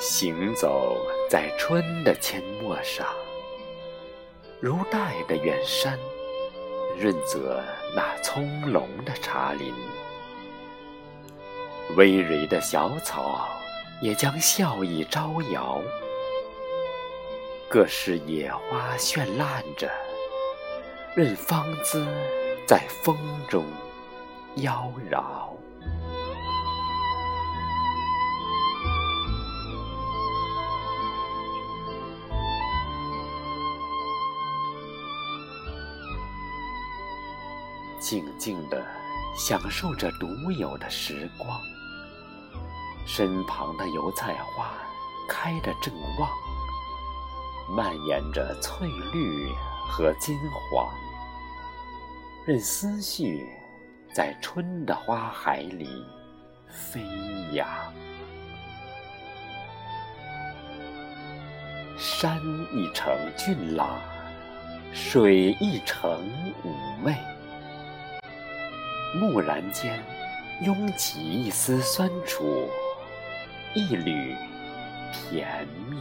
行走在春的阡陌上，如带的远山，润泽那葱茏的茶林。葳蕤的小草也将笑意招摇，各式野花绚烂着，任芳姿在风中妖娆。静静地享受着独有的时光，身旁的油菜花开得正旺，蔓延着翠绿和金黄，任思绪在春的花海里飞扬。山一程俊朗，水一程妩媚。蓦然间，涌起一丝酸楚，一缕甜蜜。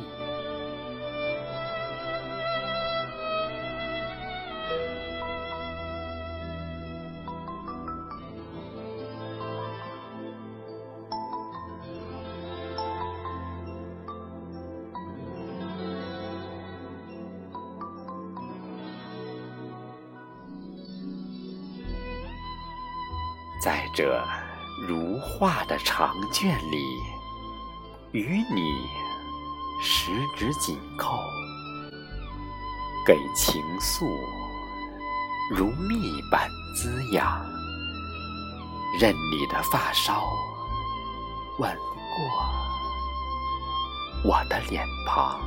在这如画的长卷里，与你十指紧扣，给情愫如蜜般滋养，任你的发梢吻过我的脸庞，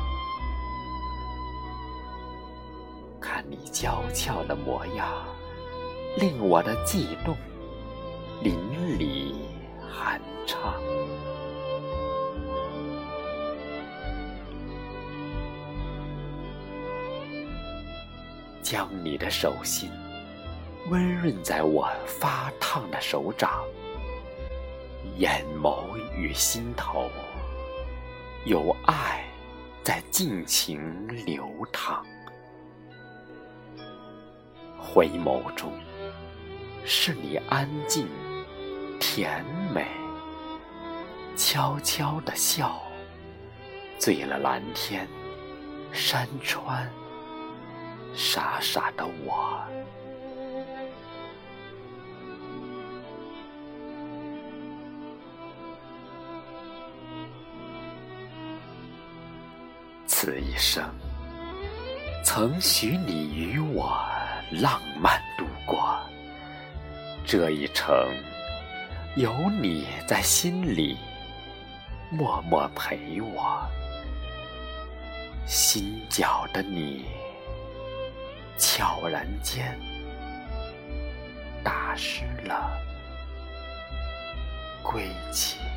看你娇俏的模样，令我的悸动。淋漓酣畅，将你的手心温润在我发烫的手掌，眼眸与心头有爱在尽情流淌，回眸中是你安静。甜美，悄悄的笑，醉了蓝天、山川，傻傻的我。此一生，曾许你与我浪漫度过这一程。有你在心里，默默陪我。心角的你，悄然间打湿了归期。